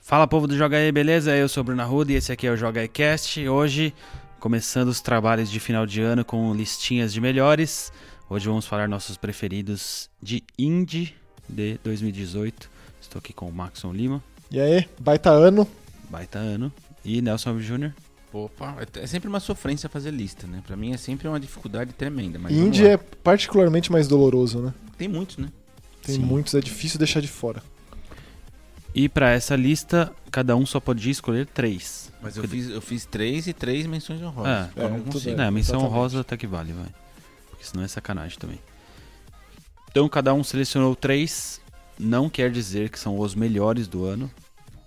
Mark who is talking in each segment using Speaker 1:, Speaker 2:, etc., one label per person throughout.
Speaker 1: Fala povo do Joga aí, beleza? Eu sou o Bruno Arruda e esse aqui é o Joga aí Cast. Hoje, começando os trabalhos de final de ano com listinhas de melhores. Hoje vamos falar nossos preferidos de Indie de 2018. Estou aqui com o Maxon Lima,
Speaker 2: E aí, baita ano.
Speaker 1: baita ano, e Nelson Alves Jr.
Speaker 3: Opa, é sempre uma sofrência fazer lista, né? Pra mim é sempre uma dificuldade tremenda. Mas
Speaker 2: Indie é particularmente mais doloroso, né?
Speaker 3: Tem muitos, né?
Speaker 2: Tem
Speaker 1: Sim.
Speaker 2: muitos, é difícil deixar de fora.
Speaker 1: E para essa lista, cada um só podia escolher três.
Speaker 3: Mas eu fiz, eu fiz três e três menções honrosas.
Speaker 1: É,
Speaker 3: eu não
Speaker 2: é,
Speaker 3: consigo.
Speaker 2: bem.
Speaker 1: É, a menção
Speaker 2: exatamente.
Speaker 1: rosa até que vale, vai. Porque senão é sacanagem também. Então cada um selecionou três. Não quer dizer que são os melhores do ano.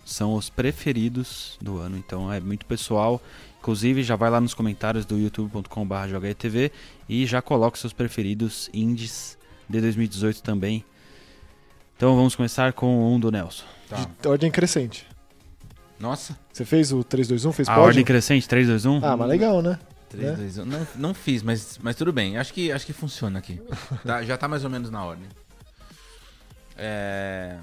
Speaker 1: São os preferidos do ano. Então é muito pessoal. Inclusive, já vai lá nos comentários do youtube.com.br jogaetv e já coloca seus preferidos indies de 2018 também. Então vamos começar com um do Nelson.
Speaker 3: Tá.
Speaker 2: De ordem crescente.
Speaker 3: Nossa,
Speaker 2: Você fez o 321? Fez
Speaker 1: A
Speaker 2: pódio?
Speaker 1: ordem crescente, 3, 2, 1?
Speaker 2: Ah, mas legal, né?
Speaker 3: 3,
Speaker 2: Né?
Speaker 3: 2, 1. Não, não fiz, mas, mas tudo bem. Acho que, acho que funciona aqui. Tá, já tá mais ou menos na ordem. É...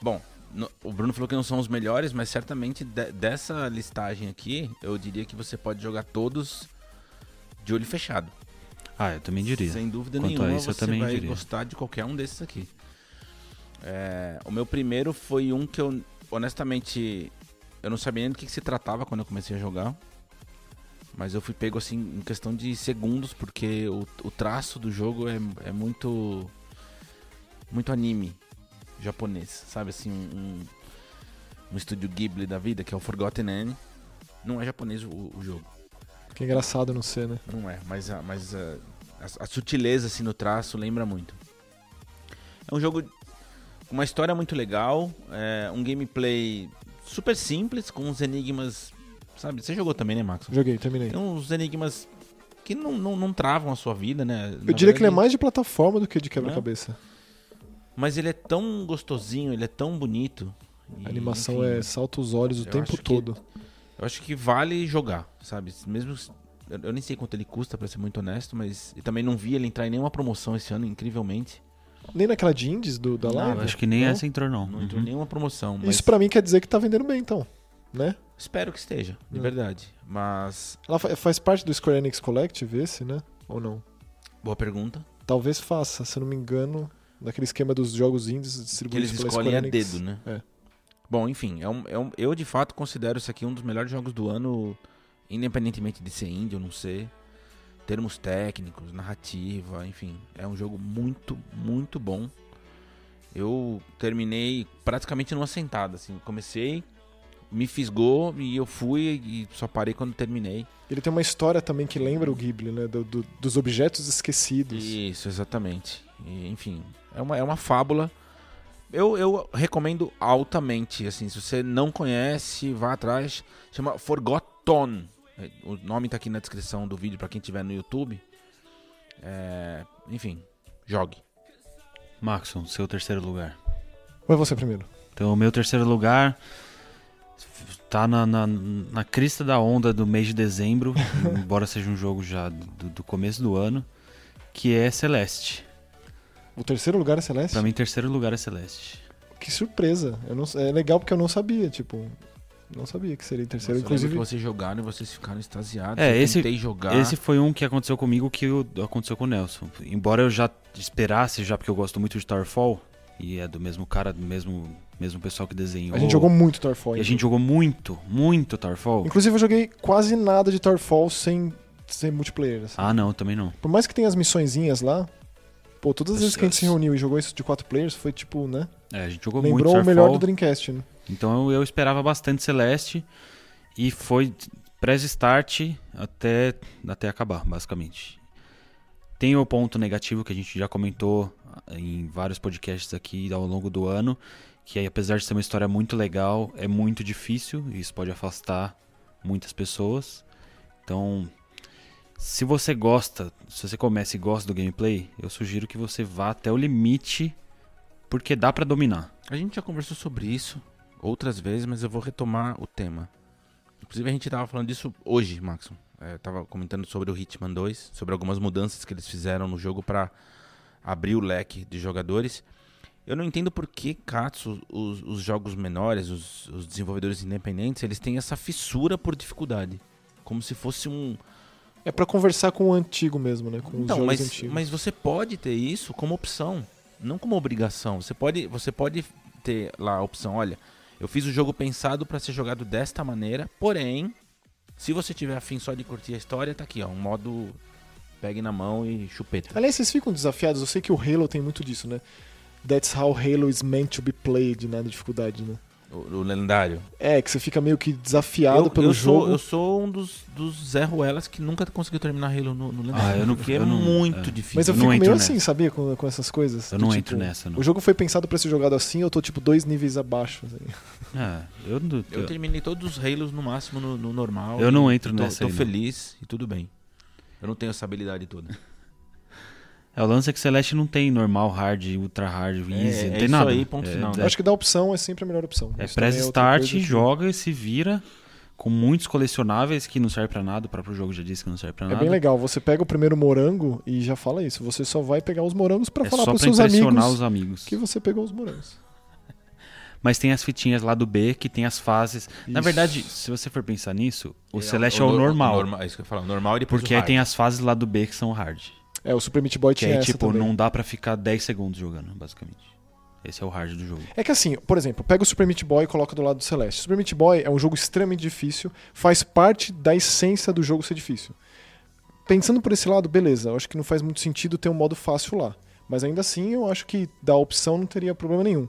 Speaker 3: Bom, no- o Bruno falou que não são os melhores, mas certamente de- dessa listagem aqui, eu diria que você pode jogar todos de olho fechado.
Speaker 1: Ah, eu também diria.
Speaker 3: Sem dúvida
Speaker 1: Quanto a
Speaker 3: nenhuma,
Speaker 1: isso, eu
Speaker 3: você
Speaker 1: também
Speaker 3: vai
Speaker 1: diria.
Speaker 3: gostar de qualquer um desses aqui. É, o meu primeiro foi um que eu, honestamente, eu não sabia nem do que, que se tratava quando eu comecei a jogar. Mas eu fui pego assim em questão de segundos, porque o, o traço do jogo é, é muito. Muito anime japonês, sabe? Assim, um, um estúdio Ghibli da vida, que é o Forgotten N. Não é japonês o, o jogo.
Speaker 2: Que engraçado não ser, né?
Speaker 3: Não é, mas, a, mas a, a- a sutileza assim no traço lembra muito. É um jogo uma história muito legal, é um gameplay super simples, com uns enigmas. Sabe? Você jogou também, né, Max?
Speaker 2: Joguei, terminei.
Speaker 3: Tem uns enigmas que não, não, não travam a sua vida, né?
Speaker 2: Eu diria que ele é mais de plataforma do que de quebra-cabeça.
Speaker 3: Mas ele é tão gostosinho, ele é tão bonito. e,
Speaker 2: A animação
Speaker 3: enfim,
Speaker 2: é salta os olhos o tempo
Speaker 3: acho que-
Speaker 2: todo.
Speaker 3: Eu acho que vale jogar, sabe? Mesmo. Eu eu nem sei quanto ele custa, pra ser muito honesto, mas eu também não vi ele entrar em nenhuma promoção esse ano, incrivelmente.
Speaker 2: Nem naquela de indies do, da
Speaker 3: Não,
Speaker 2: live.
Speaker 1: Acho que nem
Speaker 2: Não?
Speaker 1: essa entrou, não.
Speaker 3: Não entrou
Speaker 1: Uhum.
Speaker 3: em nenhuma promoção. Mas
Speaker 2: Isso pra mim quer dizer que tá vendendo bem, então. Né?
Speaker 3: Espero que esteja, de
Speaker 2: É.
Speaker 3: verdade. Mas.
Speaker 2: Ela fa- faz parte do Square Enix Collective esse, né? Ou não?
Speaker 3: Boa pergunta.
Speaker 2: Talvez faça, se eu não me engano, naquele esquema dos jogos indies
Speaker 3: Que
Speaker 2: distribuídos
Speaker 3: eles
Speaker 2: pela
Speaker 3: escolhem a
Speaker 2: Enix.
Speaker 3: dedo, né?
Speaker 2: É.
Speaker 3: Bom, enfim, é um, é um- eu de fato considero isso aqui um dos melhores jogos do ano, independentemente de ser indie ou não ser. Termos técnicos, narrativa, enfim. É um jogo muito, muito bom. Eu terminei praticamente numa sentada, assim. Comecei, me fisgou e eu fui e só parei quando terminei.
Speaker 2: Ele tem uma história também que lembra o Ghibli, né? Do- do- dos objetos esquecidos.
Speaker 3: Isso, exatamente. E, enfim, é uma, é uma fábula. Eu, eu recomendo altamente, assim, se você não conhece, vá atrás. Chama Forgotten. É, O nome tá aqui na descrição do vídeo pra quem tiver no YouTube. É, enfim, jogue.
Speaker 1: Maxon, seu terceiro lugar.
Speaker 2: Vai você primeiro.
Speaker 1: Então, o meu terceiro lugar tá na, na, na crista da onda do mês de dezembro, embora seja um jogo já do, do começo do ano, que é Celeste.
Speaker 2: O terceiro lugar é Celeste?
Speaker 1: Pra mim, terceiro lugar é Celeste.
Speaker 2: Que surpresa. Eu não, é legal porque eu não sabia, tipo... Não sabia que seria terceiro.
Speaker 3: Nossa,
Speaker 2: Inclusive,
Speaker 3: que vocês jogaram e vocês ficaram extasiados.
Speaker 1: É,
Speaker 3: eu
Speaker 1: esse-
Speaker 3: tentei jogar.
Speaker 1: Esse foi um que aconteceu comigo que aconteceu com o Nelson. Embora eu já esperasse, já porque eu gosto muito de Starfall, e é do mesmo cara, do mesmo, mesmo pessoal que desenhou.
Speaker 2: a gente jogou muito Starfall.
Speaker 1: E a gente jogou muito, muito. Starfall.
Speaker 2: Inclusive, eu joguei quase nada de Starfall sem, sem multiplayer. assim.
Speaker 1: Ah, não, também não.
Speaker 2: Por mais que tenha as missõezinhas lá, pô, todas as vezes que a gente se reuniu e jogou isso de quatro players, foi tipo, né?
Speaker 1: É, a gente jogou muito
Speaker 2: Lembrou o melhor do Dreamcast, né?
Speaker 1: Então eu, eu esperava bastante Celeste e foi pré-start até, até acabar, basicamente. Tem o ponto negativo que a gente já comentou em vários podcasts aqui ao longo do ano, que apesar de ser uma história muito legal, é muito difícil e isso pode afastar muitas pessoas. Então, se você gosta, se você começa e gosta do gameplay, eu sugiro que você vá até o limite, porque dá pra dominar.
Speaker 3: A gente já conversou sobre isso outras vezes, mas eu vou retomar o tema. Inclusive a gente tava falando disso hoje, Maxon. É, tava comentando sobre o Hitman 2, sobre algumas mudanças que eles fizeram no jogo para abrir o leque de jogadores. Eu não entendo por que, Katsu, os, os jogos menores, os, os desenvolvedores independentes, eles têm essa fissura por dificuldade. Como se fosse um.
Speaker 2: É pra conversar com o antigo mesmo, né? Com os
Speaker 3: Então,
Speaker 2: jogos
Speaker 3: mas,
Speaker 2: antigos.
Speaker 3: mas você pode ter isso como opção, não como obrigação. Você pode, você pode ter lá a opção, olha, eu fiz o jogo pensado pra ser jogado desta maneira, porém, se você tiver afim só de curtir a história, tá aqui, ó, um modo pegue na mão e chupeta.
Speaker 2: Aliás, vocês ficam desafiados? Eu sei que o Halo tem muito disso, né? That's how Halo is meant to be played, né? Da dificuldade, né?
Speaker 3: O, o lendário.
Speaker 2: É, que você fica meio que desafiado
Speaker 3: eu,
Speaker 2: pelo
Speaker 3: eu
Speaker 2: jogo.
Speaker 3: Sou, eu sou um dos, dos Zé Ruelas que nunca conseguiu terminar Halo no, no lendário.
Speaker 1: Ah, eu não-
Speaker 3: porque é
Speaker 1: eu não-
Speaker 3: muito
Speaker 1: é.
Speaker 3: difícil.
Speaker 2: Mas eu
Speaker 1: não
Speaker 2: fico meio
Speaker 1: nessa.
Speaker 2: assim, sabia? Com, com essas coisas.
Speaker 1: Eu
Speaker 2: Do
Speaker 1: não
Speaker 2: tipo,
Speaker 1: entro nessa, não.
Speaker 2: O jogo foi pensado pra ser jogado assim, eu tô tipo dois níveis abaixo. assim.
Speaker 1: Ah, eu, não-
Speaker 3: Eu terminei todos os Halos no máximo no, no normal.
Speaker 1: Eu não entro
Speaker 3: tô,
Speaker 1: nessa
Speaker 3: Tô
Speaker 1: aí, não.
Speaker 3: feliz e tudo bem. Eu não tenho essa habilidade toda.
Speaker 1: É, o lance é que Celeste não tem normal, hard, ultra hard, easy,
Speaker 3: é
Speaker 1: não tem
Speaker 3: isso
Speaker 1: nada.
Speaker 3: aí, ponto
Speaker 1: é,
Speaker 3: final.
Speaker 1: É,
Speaker 2: Eu acho que dar opção é sempre a melhor opção.
Speaker 1: é press
Speaker 2: outra
Speaker 1: start,
Speaker 2: que-
Speaker 1: joga e se vira com muitos colecionáveis que não serve pra nada. O próprio jogo já disse que não serve pra
Speaker 2: É
Speaker 1: nada.
Speaker 2: bem legal. Você pega o primeiro morango e já fala isso. Você só vai pegar os morangos pra
Speaker 1: É
Speaker 2: falar
Speaker 1: pra
Speaker 2: seus amigos
Speaker 1: os amigos.
Speaker 2: que você pegou os morangos.
Speaker 1: Mas tem as fitinhas lá do B que tem as fases. Na
Speaker 2: Isso.
Speaker 1: verdade, se você for pensar nisso, o
Speaker 3: É,
Speaker 1: Celeste é o
Speaker 3: nor-
Speaker 1: normal.
Speaker 3: norma- é isso que eu ia falar. o Normal e depois
Speaker 1: Porque
Speaker 3: o
Speaker 1: aí
Speaker 3: hard.
Speaker 1: tem as fases lá do B que são hard.
Speaker 2: É, o Super Meat Boy
Speaker 1: Que
Speaker 2: tinha essa
Speaker 1: tipo,
Speaker 2: também.
Speaker 1: não dá pra ficar 10 segundos jogando, basicamente. Esse é o hard do jogo.
Speaker 2: É que assim, por exemplo, pega o Super Meat Boy e coloca do lado do Celeste. O Super Meat Boy é um jogo extremamente difícil, faz parte da essência do jogo ser difícil. Pensando por esse lado, beleza, eu acho que não faz muito sentido ter um modo fácil lá. Mas ainda assim, eu acho que da opção não teria problema nenhum.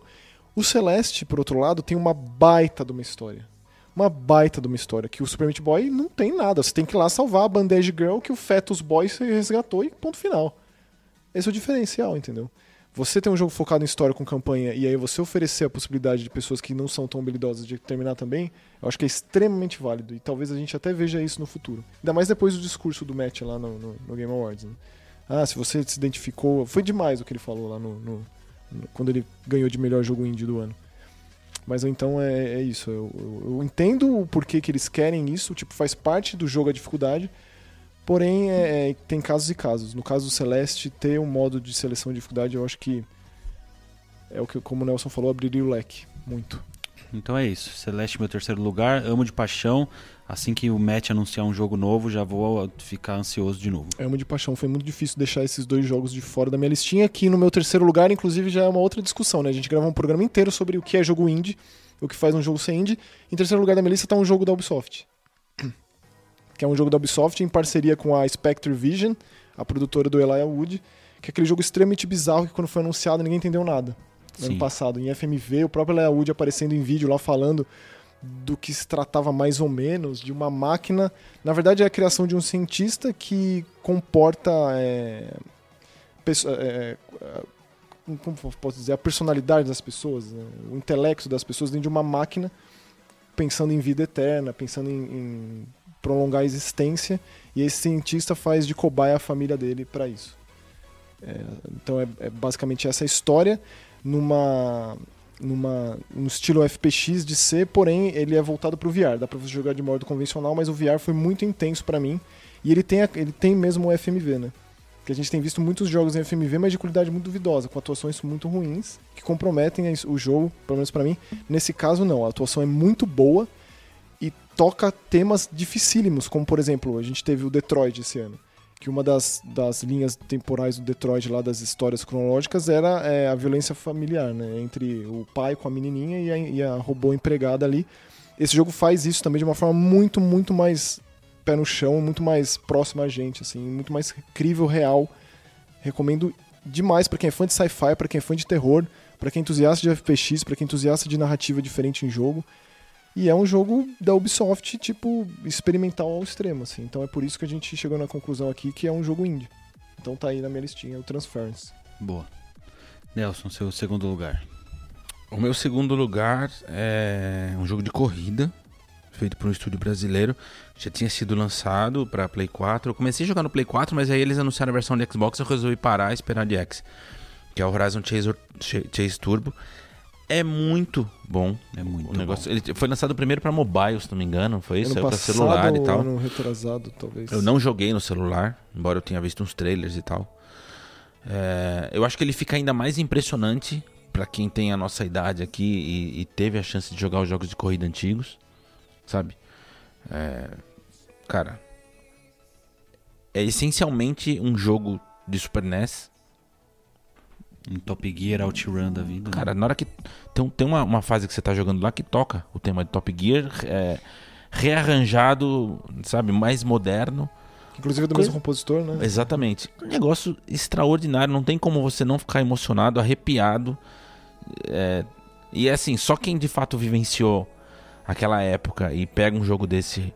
Speaker 2: O Celeste, por outro lado, tem uma baita de uma história. Uma baita de uma história, que o Super Meat Boy não tem nada. Você tem que ir lá salvar a Bandage Girl que o Fetus Boy se resgatou e ponto final. Esse é o diferencial, entendeu? Você tem um jogo focado em história com campanha e aí você oferecer a possibilidade de pessoas que não são tão habilidosas de terminar também, eu acho que é extremamente válido. E talvez a gente até veja isso no futuro. Ainda mais depois do discurso do Matt lá no, no- no Game Awards. né? Ah, se você se identificou. Foi demais o que ele falou lá no, no- quando ele ganhou de melhor jogo indie do ano. Mas então é, é isso. Eu, eu- eu entendo o porquê que eles querem isso, tipo, faz parte do jogo a dificuldade. Porém, é- é- tem casos e casos. No caso do Celeste, ter um modo de seleção de dificuldade, eu acho que é o que, como o Nelson falou, abriria o leque. Muito.
Speaker 1: Então é isso. Celeste, meu terceiro lugar. Amo de paixão. Assim que o Match anunciar um jogo novo, já vou ficar ansioso de novo.
Speaker 2: Amo de paixão. Foi muito difícil deixar esses dois jogos de fora da minha listinha. Que no meu terceiro lugar, inclusive, já é uma outra discussão, né? A gente gravou um programa inteiro sobre o que é jogo indie, o que faz um jogo ser indie. Em terceiro lugar da minha lista tá um jogo da Ubisoft. Que é um jogo da Ubisoft em parceria com a Spectre Vision, a produtora do Elijah Wood. Que é aquele jogo extremamente bizarro que quando foi anunciado ninguém entendeu nada. No ano passado, em FMV, o próprio Elijah Wood aparecendo em vídeo lá falando do que se tratava mais ou menos de uma máquina. Na verdade, é a criação de um cientista que comporta. É, é, é, como posso dizer? A personalidade das pessoas, né? o intelecto das pessoas dentro de uma máquina, pensando em vida eterna, pensando em, em prolongar a existência. E esse cientista faz de cobaia a família dele para isso. É, então é, é basicamente essa história numa numa no estilo FPX de ser, porém ele é voltado para o VR. Dá para você jogar de modo convencional, mas o VR foi muito intenso para mim e ele tem a- ele tem mesmo o FMV, né? Que a gente tem visto muitos jogos em FMV, mas de qualidade muito duvidosa, com atuações muito ruins que comprometem o jogo, pelo menos para mim. Nesse caso não, a atuação é muito boa e toca temas dificílimos, como por exemplo, a gente teve o Detroit esse ano que uma das, das linhas temporais do Detroit lá das histórias cronológicas era é, a violência familiar, né? Entre o pai com a menininha e a, e a robô empregada ali. Esse jogo faz isso também de uma forma muito, muito mais pé no chão, muito mais próxima a gente, assim, muito mais crível, real. Recomendo demais pra quem é fã de sci-fi, pra quem é fã de terror, pra quem é entusiasta de FPX, pra quem é entusiasta de narrativa diferente em jogo. E é um jogo da Ubisoft, tipo, experimental ao extremo, assim. Então é por isso que a gente chegou na conclusão aqui que é um jogo indie. Então tá aí na minha listinha, o Transference.
Speaker 1: Boa. Nelson, seu segundo lugar.
Speaker 3: O meu segundo lugar é um jogo de corrida, feito por um estúdio brasileiro. Já tinha sido lançado para Play 4. Eu comecei a jogar no Play 4, mas aí eles anunciaram a versão de Xbox eu resolvi parar e esperar de X. Que é o Horizon Chase, Chase Turbo. É muito bom.
Speaker 1: É muito
Speaker 3: o negócio.
Speaker 1: bom.
Speaker 3: Ele foi lançado primeiro para mobile, se não me engano. Foi isso?
Speaker 2: ano
Speaker 3: Saiu pra
Speaker 2: passado
Speaker 3: celular e tal.
Speaker 2: ano retrasado, talvez.
Speaker 3: Eu não joguei no celular, embora eu tenha visto uns trailers e tal. É, eu acho que ele fica ainda mais impressionante pra quem tem a nossa idade aqui e, e teve a chance de jogar os jogos de corrida antigos, sabe? É, cara, é essencialmente um jogo de Super NES.
Speaker 1: Um Top Gear OutRun da vida. né?
Speaker 3: Cara, na hora que. Tem, tem uma, uma fase que você tá jogando lá que toca o tema de Top Gear, é, rearranjado, sabe? Mais moderno.
Speaker 2: Inclusive é do
Speaker 3: Coisa-
Speaker 2: mesmo compositor, né?
Speaker 3: Exatamente. Um negócio extraordinário. Não tem como você não ficar emocionado, arrepiado. É, e é assim, só quem de fato vivenciou aquela época e pega um jogo desse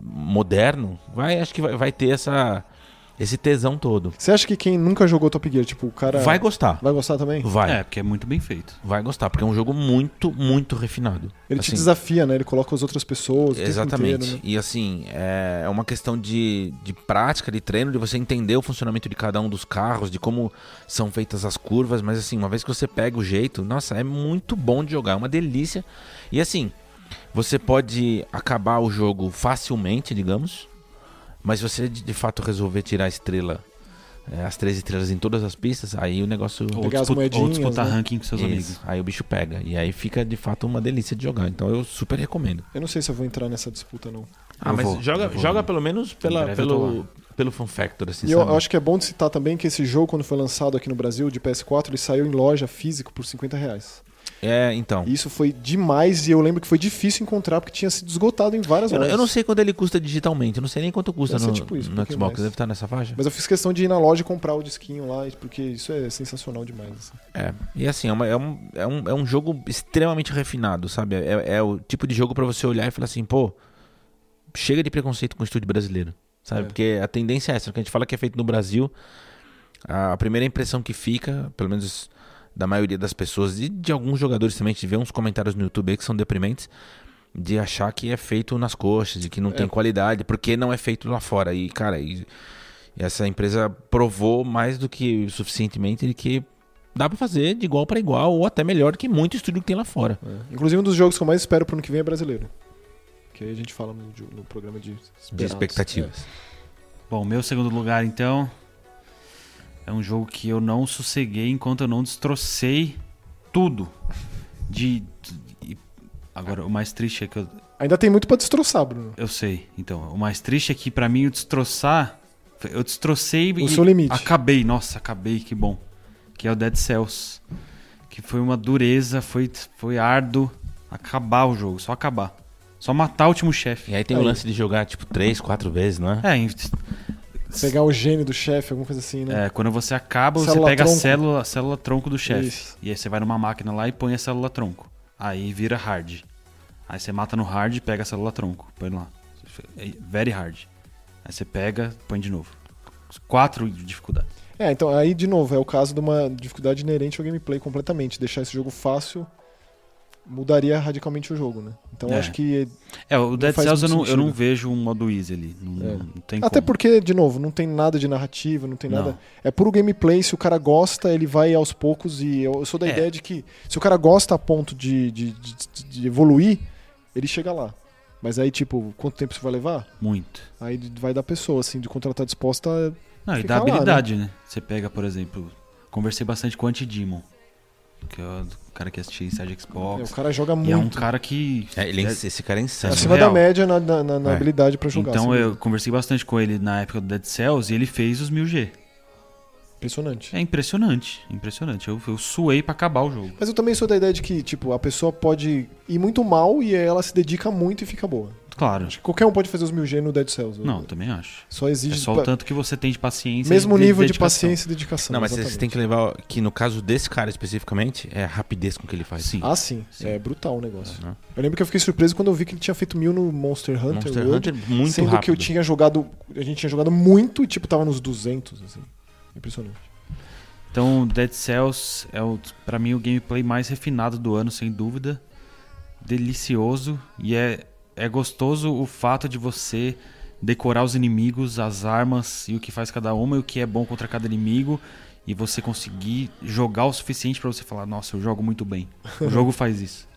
Speaker 3: moderno, vai, acho que vai, vai ter essa, esse tesão todo.
Speaker 2: Você acha que quem nunca jogou Top Gear, tipo, o cara.
Speaker 3: Vai gostar.
Speaker 2: vai gostar também?
Speaker 3: Vai.
Speaker 1: É, porque é muito bem feito.
Speaker 3: Vai gostar, porque é um jogo muito, muito refinado.
Speaker 2: Ele te
Speaker 3: Assim,
Speaker 2: desafia, né? Ele coloca as outras pessoas.
Speaker 3: Exatamente.
Speaker 2: inteiro, né?
Speaker 3: E assim, é uma questão de, de prática, de treino, de você entender o funcionamento de cada um dos carros, de como são feitas as curvas, mas assim, uma vez que você pega o jeito, nossa, é muito bom de jogar, é uma delícia. E assim, você pode acabar o jogo facilmente, digamos, mas se você de, de fato resolver tirar a estrela, é, as três estrelas em todas as pistas, aí o negócio.
Speaker 1: Ou, disputa, ou disputar
Speaker 2: né?
Speaker 1: ranking com seus
Speaker 3: Isso,
Speaker 1: amigos.
Speaker 3: Aí o bicho pega. E aí fica de fato uma delícia de jogar. Então eu super recomendo.
Speaker 2: Eu não sei se eu vou entrar nessa disputa, não.
Speaker 3: Ah,
Speaker 1: Eu
Speaker 3: mas
Speaker 1: vou,
Speaker 3: joga, joga pelo menos pela, pelo, pelo Fun Factor, assim,
Speaker 2: E eu acho que é bom de citar também que esse jogo, quando foi lançado aqui no Brasil, de PS4, ele saiu em loja físico por 50 reais.
Speaker 3: É, então.
Speaker 2: Isso foi demais e eu lembro que foi difícil encontrar porque tinha sido esgotado em várias
Speaker 3: Eu, eu não sei quanto ele custa digitalmente, eu não sei nem quanto custa no,
Speaker 2: tipo isso,
Speaker 3: no Xbox.
Speaker 2: mais.
Speaker 3: Deve estar nessa faixa?
Speaker 2: Mas eu fiz questão de ir na loja e comprar o disquinho lá, porque isso é sensacional demais. assim.
Speaker 3: É. E assim, é, uma- é um, é, um, é um jogo extremamente refinado, sabe? É, é o tipo de jogo pra você olhar e falar assim, pô, chega de preconceito com o estúdio brasileiro, sabe?
Speaker 2: É.
Speaker 3: Porque a tendência é essa, que a gente fala que é feito no Brasil, a primeira impressão que fica, pelo menos da maioria das pessoas e de alguns jogadores também, a gente vê uns comentários no YouTube aí que são deprimentes, de achar que é feito nas coxas, de que não
Speaker 2: É.
Speaker 3: tem qualidade, porque não é feito lá fora. E, cara, e, e essa empresa provou mais do que suficientemente de que dá pra fazer de igual pra igual, ou até melhor que muito estúdio que tem lá fora.
Speaker 2: É. Inclusive, um dos jogos que eu mais espero pro ano que vem é brasileiro. Que aí a gente fala no, no programa de,
Speaker 3: De expectativas.
Speaker 1: Bom, meu segundo lugar, então, é um jogo que eu não sosseguei enquanto eu não destrocei tudo. De. de- agora, o mais triste é que eu,
Speaker 2: É. Ainda tem muito pra destroçar, Bruno.
Speaker 1: eu sei. Então, o mais triste é que pra mim o destroçar. Eu destrocei
Speaker 2: O
Speaker 1: e
Speaker 2: seu limite.
Speaker 1: acabei. Nossa, acabei, que bom. Que é o Dead Cells. Que foi uma dureza, foi, foi árduo acabar o jogo, só acabar. Só matar o último chefe.
Speaker 3: E aí tem o
Speaker 2: Aí.
Speaker 3: lance de jogar, tipo, três, quatro vezes, não é?
Speaker 1: É, em-
Speaker 2: Pegar o gênio do chefe, alguma coisa assim, né?
Speaker 1: É, quando você acaba, você
Speaker 2: Célula
Speaker 1: pega
Speaker 2: tronco.
Speaker 1: a célula, a célula tronco do chefe. E aí você vai numa máquina lá e põe a célula tronco. Aí vira hard. Aí você mata no hard e pega a célula tronco. Põe lá. É Very hard. Aí você pega, põe de novo. Quatro de dificuldade.
Speaker 2: É, então aí de novo, é o caso de uma dificuldade inerente ao gameplay completamente. Deixar esse jogo fácil mudaria radicalmente o jogo, né? Então
Speaker 1: É.
Speaker 2: acho que.
Speaker 1: É, o Dead Cells eu não, eu não vejo um modo easy ali. Não,
Speaker 2: É.
Speaker 1: não tem
Speaker 2: Até
Speaker 1: como.
Speaker 2: porque, de novo, não tem nada de narrativa, não tem
Speaker 1: Não.
Speaker 2: nada. É puro gameplay, se o cara gosta, ele vai aos poucos e eu, eu sou da
Speaker 1: É.
Speaker 2: ideia de que se o cara gosta a ponto de, de, de- de evoluir, ele chega lá. Mas aí, tipo, quanto tempo isso vai levar?
Speaker 1: Muito.
Speaker 2: Aí vai da pessoa, assim, de quanto ela tá disposta a
Speaker 1: Não, e
Speaker 2: Ficar
Speaker 1: dá
Speaker 2: lá,
Speaker 1: habilidade, né? Você pega, por exemplo, conversei bastante com o Anti-Demon, que é o cara que assistia Inside
Speaker 2: É,
Speaker 1: Xbox.
Speaker 2: o cara joga
Speaker 1: e
Speaker 2: muito.
Speaker 1: é um cara que.
Speaker 3: É, ele é- esse cara é insano.
Speaker 2: acima da média na, na- na- na
Speaker 3: É.
Speaker 2: habilidade pra jogar.
Speaker 1: Então
Speaker 2: assim,
Speaker 1: eu conversei bastante com ele na época do Dead Cells e ele fez os 1000G.
Speaker 2: Impressionante.
Speaker 1: É impressionante, impressionante. Eu, eu suei pra acabar o jogo.
Speaker 2: Mas eu também sou da ideia de que, tipo, a pessoa pode ir muito mal e ela se dedica muito e fica boa.
Speaker 1: Claro.
Speaker 2: Acho que qualquer um pode fazer os mil G no Dead Cells.
Speaker 1: Não, também acho.
Speaker 2: Só
Speaker 1: É
Speaker 2: exige
Speaker 1: só o tanto que você tem de paciência.
Speaker 2: mesmo
Speaker 1: e de
Speaker 2: nível de
Speaker 1: dedicação.
Speaker 2: paciência e dedicação.
Speaker 3: Não, mas você
Speaker 2: exatamente.
Speaker 3: tem que levar que no caso desse cara especificamente, é a rapidez com que ele faz.
Speaker 1: Sim.
Speaker 2: Ah, sim.
Speaker 1: Sim.
Speaker 2: É brutal o negócio.
Speaker 3: Né?
Speaker 2: Eu lembro que eu fiquei surpreso quando eu vi que ele tinha feito mil no Monster Hunter.
Speaker 3: Monster
Speaker 2: World,
Speaker 3: Hunter muito
Speaker 2: sendo
Speaker 3: rápido.
Speaker 2: que eu tinha jogado. A gente tinha jogado muito e, tipo, tava nos 200, assim. Impressionante.
Speaker 1: Então, Dead Cells é, o, pra mim, o gameplay mais refinado do ano, sem dúvida. Delicioso. E é, é gostoso o fato de você decorar os inimigos, as armas e o que faz cada uma e o que é bom contra cada inimigo. E você conseguir jogar o suficiente pra você falar: Nossa, eu jogo muito bem. O jogo faz isso.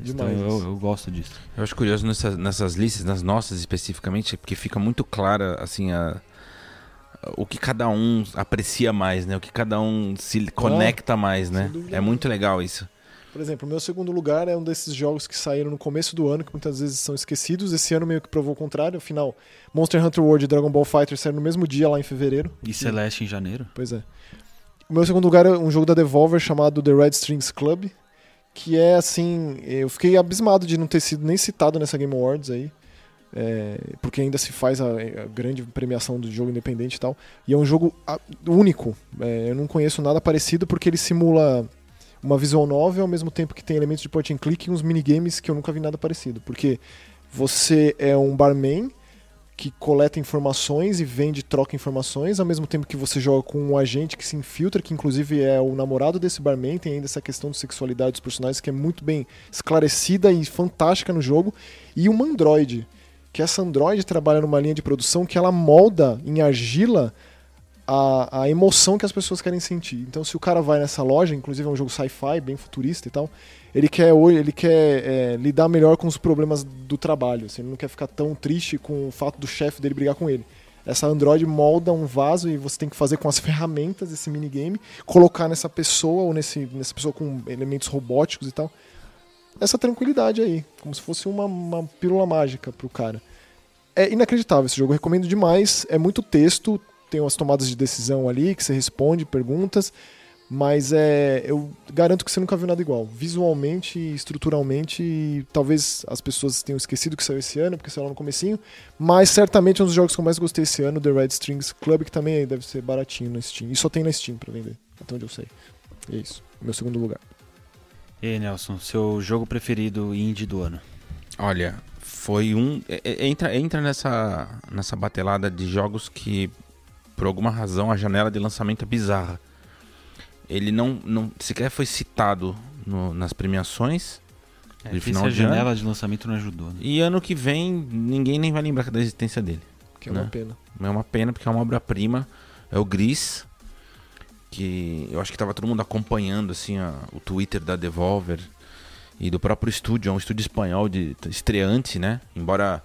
Speaker 1: Então,
Speaker 2: Demais.
Speaker 1: eu,
Speaker 2: isso.
Speaker 1: eu gosto disso.
Speaker 3: Eu acho curioso nessas, nessas listas, nas nossas especificamente, porque fica muito clara assim a, o que cada um aprecia mais, né? O que cada um se conecta mais, né? É muito legal isso.
Speaker 2: Por exemplo, o meu segundo lugar é um desses jogos que saíram no começo do ano, que muitas vezes são esquecidos. Esse ano meio que provou o contrário. Afinal, Monster Hunter World e Dragon Ball Fighter saíram no mesmo dia, lá em fevereiro.
Speaker 1: E Celeste em janeiro.
Speaker 2: Pois é. O meu segundo lugar é um jogo da Devolver chamado The Red Strings Club, que é assim, eu fiquei abismado de não ter sido nem citado nessa Game Awards aí. É, porque ainda se faz a, a, grande premiação do jogo independente e tal. E é um jogo a, único. É, eu não conheço nada parecido porque ele simula uma visual novel ao mesmo tempo que tem elementos de point and click e uns minigames que eu nunca vi nada parecido. Porque você é um barman que coleta informações e vende, troca informações, ao mesmo tempo que você joga com um agente que se infiltra, que inclusive é o namorado desse barman, tem ainda essa questão de sexualidade dos personagens que é muito bem esclarecida e fantástica no jogo, e uma androide, que essa androide trabalha numa linha de produção que ela molda em argila a, a emoção que as pessoas querem sentir. Então se o cara vai nessa loja, inclusive é um jogo sci-fi, bem futurista e tal, ele quer, ele quer é, lidar melhor com os problemas do trabalho. Assim, ele não quer ficar tão triste com o fato do chefe dele brigar com ele. Essa Android molda um vaso e você tem que fazer com as ferramentas esse minigame, colocar nessa pessoa ou nesse, nessa pessoa com elementos robóticos e tal. Essa tranquilidade aí, como se fosse uma, uma pílula mágica pro cara. É inacreditável esse jogo, eu recomendo demais. É muito texto, tem umas tomadas de decisão ali que você responde perguntas. Mas é, eu garanto que você nunca viu nada igual. Visualmente, estruturalmente, talvez as pessoas tenham esquecido que saiu esse ano, porque saiu lá no comecinho. Mas certamente é um dos jogos que eu mais gostei esse ano, The Red Strings Club, que também deve ser baratinho na Steam. E só tem na Steam para vender, até onde eu sei. E é isso, meu segundo lugar.
Speaker 1: E aí, Nelson, seu jogo preferido indie do ano?
Speaker 3: Olha, foi um. É, é, entra, entra nessa, nessa batelada de jogos que, por alguma razão, a janela de lançamento é bizarra ele não, não sequer foi citado no, nas premiações.
Speaker 1: É, de final a de janela ano. de lançamento não ajudou. Né?
Speaker 3: E ano que vem ninguém nem vai lembrar da existência dele.
Speaker 2: Que é né? uma pena.
Speaker 3: É uma pena porque é uma obra-prima. É o Gris, que eu acho que estava todo mundo acompanhando assim a, o Twitter da Devolver e do próprio estúdio, é um estúdio espanhol de estreante, né? Embora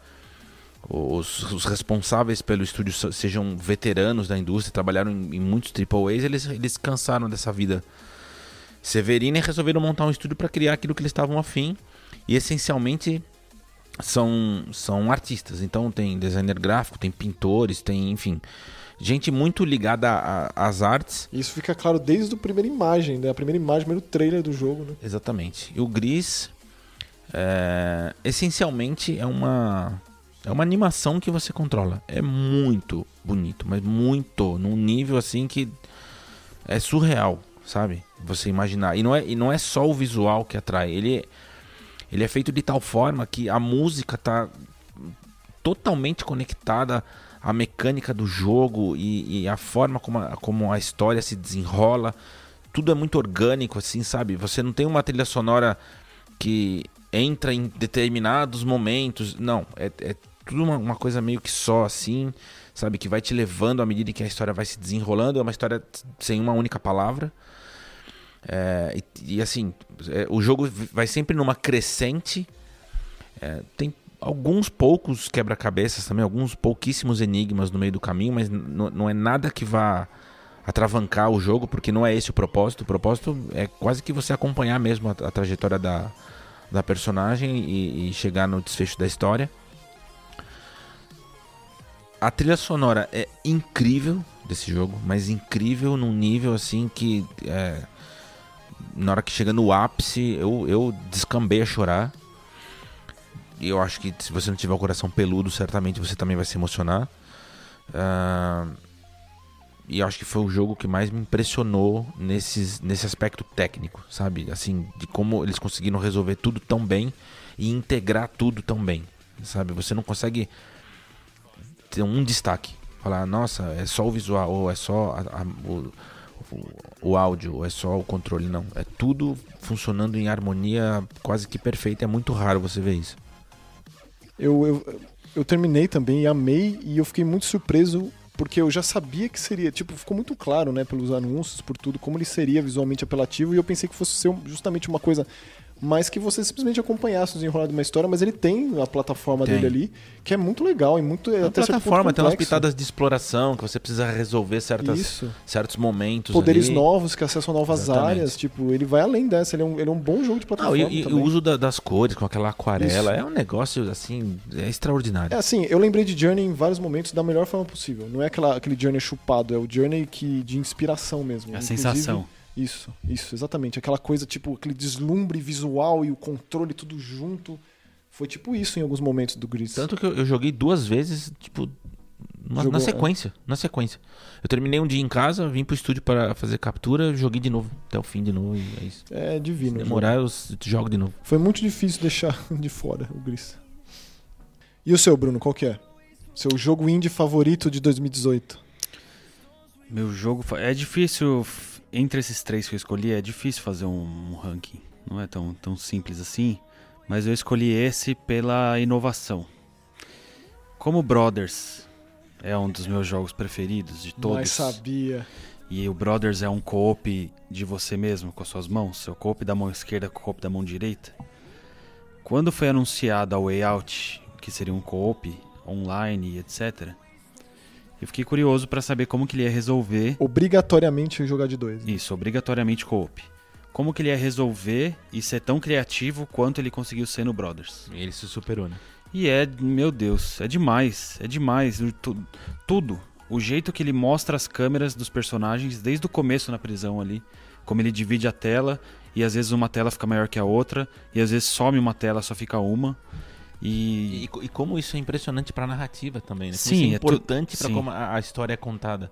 Speaker 3: os, os, responsáveis pelo estúdio sejam veteranos da indústria, trabalharam em, em muitos AAAs, eles, eles cansaram dessa vida severina e resolveram montar um estúdio para criar aquilo que eles estavam afim. E essencialmente são, são artistas. Então tem designer gráfico, tem pintores, tem, enfim, gente muito ligada às artes.
Speaker 2: Isso fica claro desde a primeira imagem, né? A primeira imagem, primeiro trailer do jogo, né?
Speaker 3: Exatamente. E o Gris, é, essencialmente, é uma é uma animação que você controla. É muito bonito, mas muito. Num nível assim que é surreal, sabe? Você imaginar. E não é, e não é só o visual que atrai. Ele, ele é feito de tal forma que a música tá totalmente conectada à mecânica do jogo e, e a forma como a, como a história se desenrola. Tudo é muito orgânico, assim, sabe? Você não tem uma trilha sonora que entra em determinados momentos. Não, é, é tudo uma, uma, coisa meio que só assim, sabe? Que vai te levando à medida que a história vai se desenrolando. É uma história sem uma única palavra. É, e, e, assim, é, o jogo vai sempre numa crescente. É, tem alguns poucos quebra-cabeças também, alguns pouquíssimos enigmas no meio do caminho, mas não é nada que vá atravancar o jogo, porque não é esse o propósito. O propósito é quase que você acompanhar mesmo a, a trajetória da, da personagem e, e chegar no desfecho da história a trilha sonora é incrível desse jogo, mas incrível num nível assim que é, na hora que chega no ápice eu, eu descambei a chorar. E eu acho que se você não tiver o coração peludo, certamente você também vai se emocionar. Uh, e acho que foi o jogo que mais me impressionou nesses, nesse aspecto técnico, sabe? Assim, de como eles conseguiram resolver tudo tão bem e integrar tudo tão bem, sabe? Você não consegue ter um destaque. Falar, nossa, é só o visual, ou é só a, a, o, o, áudio, é só o controle. Não. É tudo funcionando em harmonia quase que perfeita. É muito raro você ver isso.
Speaker 2: Eu, eu, eu terminei também e amei, e eu fiquei muito surpreso porque eu já sabia que seria, tipo, ficou muito claro, né, pelos anúncios, por tudo, como ele seria visualmente apelativo, e eu pensei que fosse ser justamente uma coisa mas que você simplesmente acompanhasse o desenrolar de uma história, mas ele tem a plataforma
Speaker 3: Tem.
Speaker 2: dele ali, que é muito legal e muito
Speaker 3: É uma
Speaker 2: até
Speaker 3: plataforma, tem umas pitadas de exploração que você precisa resolver certas,
Speaker 2: Isso.
Speaker 3: certos momentos.
Speaker 2: Poderes
Speaker 3: ali.
Speaker 2: novos que acessam novas
Speaker 3: Exatamente.
Speaker 2: áreas, tipo, ele vai além dessa, ele é um, ele é um bom jogo de
Speaker 3: Não,
Speaker 2: plataforma
Speaker 3: e, e
Speaker 2: também.
Speaker 3: o uso da- das cores com aquela aquarela
Speaker 2: Isso.
Speaker 3: é um negócio assim, é extraordinário.
Speaker 2: É assim, eu lembrei de Journey em vários momentos da melhor forma possível. Não é aquela, aquele Journey chupado, é o Journey que, de inspiração mesmo.
Speaker 1: A
Speaker 2: Inclusive,
Speaker 1: sensação.
Speaker 2: Isso, isso, exatamente. Aquela coisa, tipo, aquele deslumbre visual e o controle tudo junto. Foi tipo isso em alguns momentos do Gris.
Speaker 3: Tanto que eu, eu joguei duas vezes, tipo, na,
Speaker 2: Jogou,
Speaker 3: na
Speaker 2: é.
Speaker 3: sequência. Na sequência. Eu terminei um dia em casa, vim pro estúdio para fazer captura, joguei de novo, até o fim de novo. E é isso.
Speaker 2: É
Speaker 3: Se
Speaker 2: divino. jogo.
Speaker 3: demorar, eu s- jogo de novo.
Speaker 2: Foi muito difícil deixar de fora o Gris. E o seu, Bruno, qual que é? Seu jogo indie favorito de 2018?
Speaker 1: Meu jogo. É difícil. Entre esses três que eu escolhi, é difícil fazer um, um ranking. Não é tão, tão simples assim. Mas eu escolhi esse pela inovação. Como Brothers é um dos meus jogos preferidos de todos.
Speaker 2: Mas sabia.
Speaker 1: E o Brothers é um co-op de você mesmo, com as suas mãos. Seu co-op da mão esquerda com o co-op da mão direita. Quando foi anunciado a Way Out, que seria um co-op online e etc. Eu fiquei curioso para saber como que ele ia resolver
Speaker 2: Obrigatoriamente jogar de dois.
Speaker 1: isso, obrigatoriamente co-op. Como que ele ia resolver e ser tão criativo quanto ele conseguiu ser no Brothers.
Speaker 3: E ele se superou, né?
Speaker 1: E é, meu Deus, é demais, é demais. O- tu- tudo. O jeito que ele mostra as câmeras dos personagens desde o começo na prisão ali. Como ele divide a tela e às vezes uma tela fica maior que a outra e às vezes some uma tela, só fica uma. E,
Speaker 3: E, e como isso é impressionante pra narrativa também, né? Como
Speaker 1: Sim,
Speaker 3: é
Speaker 1: é
Speaker 3: importante
Speaker 1: sim.
Speaker 3: como a, a história é contada.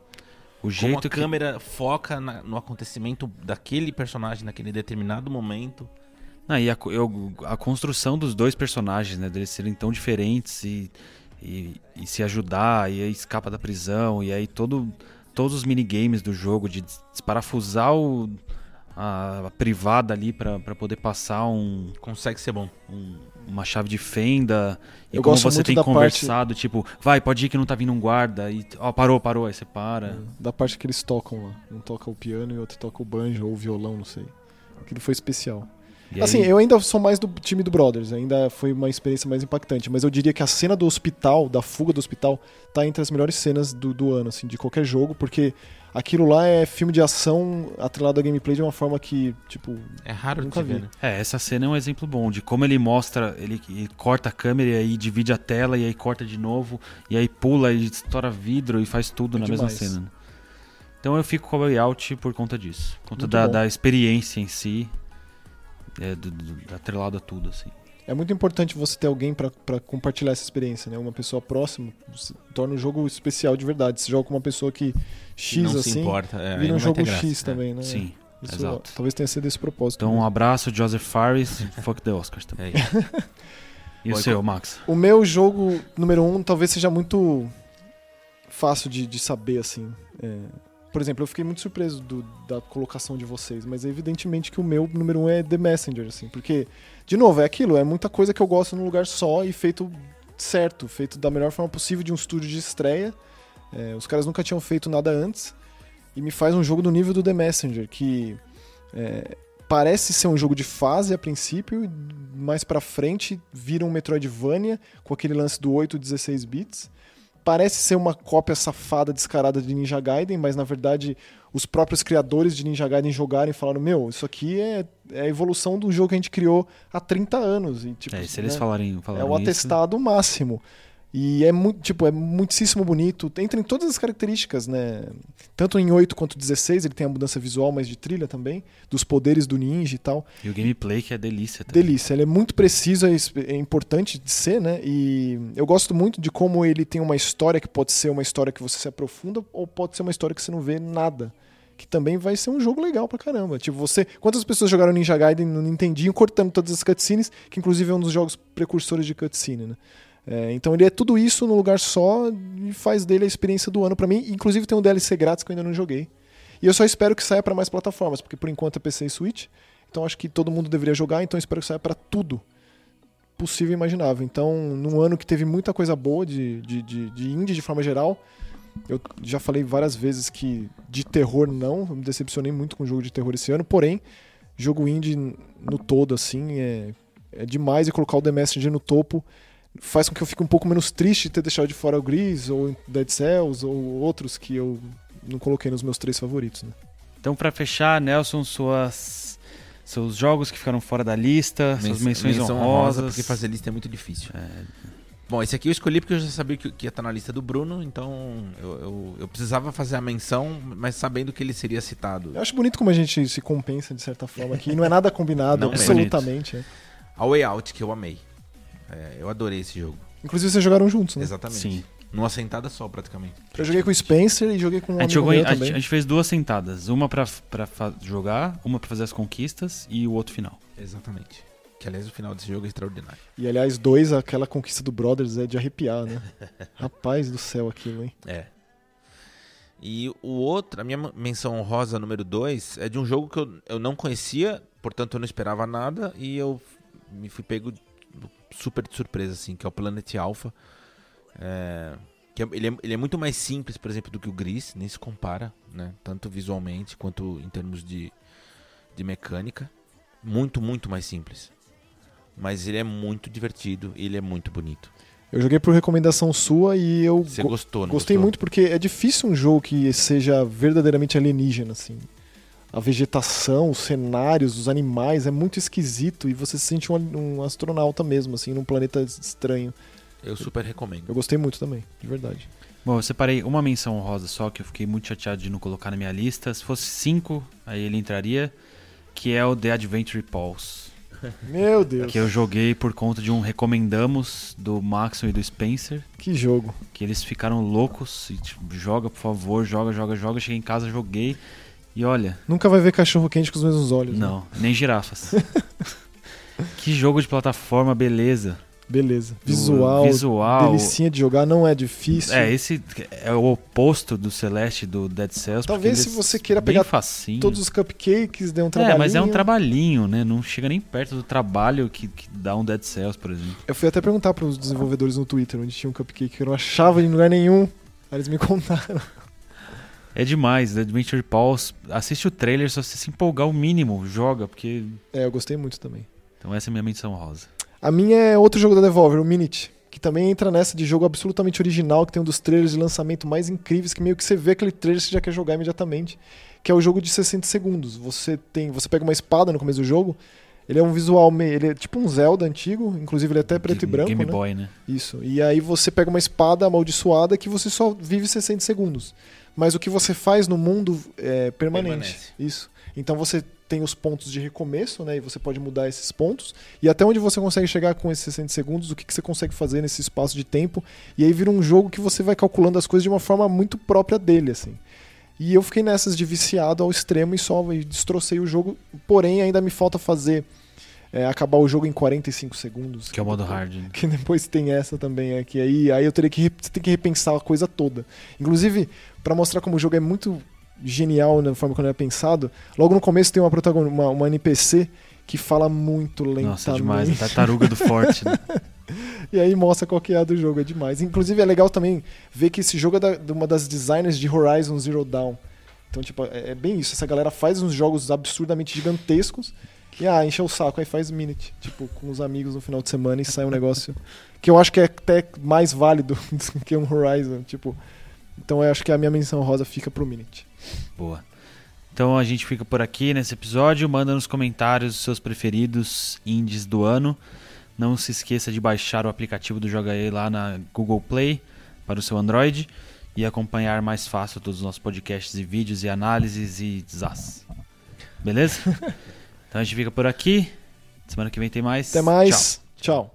Speaker 1: o
Speaker 3: Como
Speaker 1: jeito
Speaker 3: a
Speaker 1: que
Speaker 3: câmera foca na- no acontecimento daquele personagem naquele determinado momento.
Speaker 1: Ah, e a, eu- a construção dos dois personagens, né? Deles serem tão diferentes e, e, e se ajudar, e aí escapa da prisão, e aí todo, todos os minigames do jogo de des- desparafusar o, a, a privada ali pra pra poder passar um,
Speaker 3: Consegue ser bom.
Speaker 1: um- uma chave de fenda. E
Speaker 2: Eu
Speaker 1: como
Speaker 2: gosto
Speaker 1: você
Speaker 2: muito
Speaker 1: tem
Speaker 2: da parte-
Speaker 1: conversado, tipo, vai, pode ir que não tá vindo um guarda. E, ó, parou, parou, aí você para.
Speaker 2: Da parte que eles tocam lá. Um toca o piano e o outro toca o banjo ou o violão, não sei. Aquilo foi especial.
Speaker 1: E
Speaker 2: Assim,
Speaker 1: aí-
Speaker 2: eu ainda sou mais do time do Brothers, ainda foi uma experiência mais impactante, mas eu diria que a cena do hospital, da fuga do hospital, tá entre as melhores cenas do, do ano, assim, de qualquer jogo, porque aquilo lá é filme de ação atrelado a gameplay de uma forma que, tipo,
Speaker 3: É raro
Speaker 2: Nunca
Speaker 3: ver,
Speaker 2: vi.
Speaker 3: né?
Speaker 1: É, essa cena é um exemplo bom de como ele mostra, ele, ele corta a câmera e aí divide a tela e aí corta de novo, e aí pula e estoura vidro e faz tudo
Speaker 2: É
Speaker 1: na
Speaker 2: demais.
Speaker 1: mesma cena. né? Então eu fico com o Way Out por conta disso. Por conta da, da experiência em si, é, do, do, atrelado a tudo, assim.
Speaker 2: É muito importante você ter alguém pra pra compartilhar essa experiência, né? Uma pessoa próxima você torna o jogo especial de verdade. Você joga com uma pessoa que X,
Speaker 3: não se
Speaker 2: assim,
Speaker 3: importa. É,
Speaker 2: vira
Speaker 3: não
Speaker 2: um jogo
Speaker 3: graça,
Speaker 2: X
Speaker 3: é.
Speaker 2: também, né?
Speaker 1: Sim,
Speaker 2: Isso,
Speaker 1: exato.
Speaker 2: Talvez tenha sido esse propósito.
Speaker 1: Então um abraço, Joseph Fares, fuck the Oscars também.
Speaker 3: É isso.
Speaker 1: E o seu, Max?
Speaker 2: O meu jogo número um talvez seja muito fácil de, de saber, assim. É, Por exemplo, eu fiquei muito surpreso do- da colocação de vocês, mas é evidentemente que o meu número um é The Messenger, assim. Porque, de novo, é aquilo, é muita coisa que eu gosto num lugar só e feito certo, feito da melhor forma possível de um estúdio de estreia. É, os caras nunca tinham feito nada antes. E me faz um jogo do nível do The Messenger, que é, parece ser um jogo de fase a princípio, mais pra frente vira um Metroidvania com aquele lance do 8 16 bits. Parece ser uma cópia safada, descarada de Ninja Gaiden, mas na verdade os próprios criadores de Ninja Gaiden jogaram e falaram: Meu, isso aqui é, é a evolução do jogo que a gente criou há 30 anos. E, tipo,
Speaker 1: É, se eles
Speaker 2: né?
Speaker 1: falarem,
Speaker 2: É
Speaker 1: falarem
Speaker 2: o
Speaker 1: isso,
Speaker 2: atestado máximo. E é muito, tipo, é muitíssimo bonito. Entra em todas as características, né? Tanto em 8 quanto 16, ele tem a mudança visual, mas de trilha também, dos poderes do ninja e tal.
Speaker 1: E o gameplay que é delícia também.
Speaker 2: Delícia, ele é muito preciso, é é importante de ser, né? E eu gosto muito de como ele tem uma história que pode ser uma história que você se aprofunda ou pode ser uma história que você não vê nada. Que também vai ser um jogo legal pra caramba. Tipo, você. Quantas pessoas jogaram Ninja Gaiden no Nintendinho cortando todas as cutscenes, que inclusive é um dos jogos precursores de cutscene, né? É, então ele é tudo isso num lugar só e faz dele a experiência do ano pra mim. Inclusive tem um DLC grátis que eu ainda não joguei. E eu só espero que saia pra mais plataformas, porque por enquanto é PC e Switch. Então acho que todo mundo deveria jogar, então espero que saia pra tudo possível e imaginável. Então, num ano que teve muita coisa boa de, de, de, de indie de forma geral, eu já falei várias vezes que de terror não, eu me decepcionei muito com o jogo de terror esse ano, porém, jogo indie no todo, assim, é, é demais. E colocar o The Messenger no topo faz com que eu fique um pouco menos triste de ter deixado de fora o Gris, ou Dead Cells, ou outros que eu não coloquei nos meus três favoritos, né?
Speaker 1: Então, para fechar, Nelson, suas seus jogos que ficaram fora da lista,
Speaker 3: Men
Speaker 1: suas menções
Speaker 3: menção
Speaker 1: honrosas.
Speaker 3: honrosa, porque fazer lista é muito difícil.
Speaker 1: É,
Speaker 3: Bom, esse aqui eu escolhi porque eu já sabia que, que ia estar na lista do Bruno, então eu, eu, eu precisava fazer a menção, mas sabendo que ele seria citado.
Speaker 2: Eu acho bonito como a gente se compensa de certa forma aqui. Não é nada combinado,
Speaker 3: Não é
Speaker 2: absolutamente. é.
Speaker 3: A Way Out, que eu amei. É, eu adorei esse jogo.
Speaker 2: Inclusive, vocês jogaram juntos, né?
Speaker 3: Exatamente.
Speaker 1: Sim.
Speaker 3: Numa sentada só, praticamente.
Speaker 2: Eu joguei com o Spencer e joguei com um
Speaker 1: A gente, jogou a, gente,
Speaker 2: também.
Speaker 1: a gente fez duas sentadas. Uma pra, pra jogar, uma pra fazer as conquistas e o outro final.
Speaker 3: Exatamente. Que aliás o final desse jogo é extraordinário.
Speaker 2: E aliás, dois, aquela conquista do Brothers é de arrepiar, né? Rapaz do céu aquilo, hein?
Speaker 3: É. E o outro, a minha menção honrosa número 2 é de um jogo que eu, eu não conhecia, portanto eu não esperava nada e eu me fui pego super de surpresa, assim, que é o Planet Alpha. É, que é- ele, é, ele é muito mais simples, por exemplo, do que o Gris, nem se compara, né? Tanto visualmente quanto em termos de, de mecânica. Muito, muito mais simples. Mas ele é muito divertido e ele é muito bonito.
Speaker 2: Eu joguei por recomendação sua e eu
Speaker 3: Você
Speaker 2: go-
Speaker 3: gostou, não
Speaker 2: gostei
Speaker 3: gostou?
Speaker 2: muito porque é difícil um jogo que seja verdadeiramente alienígena, assim. A vegetação, os cenários, os animais, é muito esquisito e você se sente um, um astronauta mesmo, assim, num planeta estranho.
Speaker 3: Eu super recomendo.
Speaker 2: Eu gostei muito também, de verdade.
Speaker 1: Bom, eu separei uma menção honrosa só, que eu fiquei muito chateado de não colocar na minha lista. Se fosse cinco, aí ele entraria, que é o The Adventure Pulse.
Speaker 2: Meu Deus,
Speaker 1: Que eu joguei por conta de um recomendamos do Maxon e do Spencer.
Speaker 2: que jogo.
Speaker 1: Que eles ficaram loucos e tipo, joga, por favor, joga, joga, joga. Cheguei em casa, joguei. E olha,
Speaker 2: Nunca vai ver cachorro quente com os mesmos olhos. né?
Speaker 1: não, nem girafas. que jogo de plataforma, beleza.
Speaker 2: Beleza. Visual,
Speaker 1: visual.
Speaker 2: delicinha de jogar, não é difícil.
Speaker 1: É, esse é o oposto do Celeste do Dead Cells.
Speaker 2: Talvez se
Speaker 1: eles-
Speaker 2: você queira pegar
Speaker 1: facinho.
Speaker 2: Todos os cupcakes, deu um
Speaker 1: É,
Speaker 2: trabalhinho.
Speaker 1: mas é um trabalhinho, né? Não chega nem perto do trabalho que, que dá um Dead Cells, por exemplo.
Speaker 2: Eu fui até perguntar para os desenvolvedores no Twitter onde tinha um cupcake que eu não achava em lugar nenhum. Aí eles me contaram.
Speaker 1: É demais, The Adventure Pulse. Assiste o trailer, se você se empolgar o mínimo, joga, porque.
Speaker 2: É, eu gostei muito também.
Speaker 1: Então essa é a minha menção rosa.
Speaker 2: A minha é outro jogo da Devolver, o Minute. Que também entra nessa de jogo absolutamente original, que tem um dos trailers de lançamento mais incríveis, que meio que você vê aquele trailer e você já quer jogar imediatamente. Que é o jogo de 60 segundos. Você tem. Você pega uma espada no começo do jogo. Ele é um visual meio. Ele é tipo um Zelda antigo, inclusive ele é até preto e branco.
Speaker 1: Game
Speaker 2: né?
Speaker 1: Boy, né?
Speaker 2: Isso. E aí você pega uma espada amaldiçoada que você só vive 60 segundos. Mas o que você faz no mundo é permanente.
Speaker 3: Permanece.
Speaker 2: Isso. Então você tem os pontos de recomeço, né? E você pode mudar esses pontos. E até onde você consegue chegar com esses 60 segundos, o que, que você consegue fazer nesse espaço de tempo. E aí vira um jogo que você vai calculando as coisas de uma forma muito própria dele, assim. E eu fiquei nessas de viciado ao extremo e só e destrocei o jogo. Porém, ainda me falta fazer. É, acabar o jogo em 45 segundos.
Speaker 1: Que é o modo hard. né?
Speaker 2: Que depois tem essa também, é que aí, aí eu teria que, você tem que repensar a coisa toda. Inclusive, pra mostrar como o jogo é muito genial na forma como ele é pensado, logo no começo tem uma, protagon- uma, uma NPC que fala muito lentamente.
Speaker 1: Nossa, demais. A tartaruga do Forte. Né?
Speaker 2: E aí mostra qual que é a do jogo, é demais. Inclusive é legal também ver que esse jogo é da- de uma das designers de Horizon Zero Dawn. Então, tipo, é, é bem isso. Essa galera faz uns jogos absurdamente gigantescos e, ah, encheu o saco, aí faz Minute, tipo, com os amigos no final de semana e sai um negócio que eu acho que é até mais válido do que um Horizon, tipo... Então eu acho que a minha menção rosa fica pro Minute.
Speaker 1: Boa. Então a gente fica por aqui nesse episódio. Manda nos comentários os seus preferidos indies do ano. Não se esqueça de baixar o aplicativo do Joga E lá na Google Play para o seu Android e acompanhar mais fácil todos os nossos podcasts e vídeos e análises e zaz. Beleza? então a gente fica por aqui. Semana que vem tem mais.
Speaker 2: Até mais. Tchau.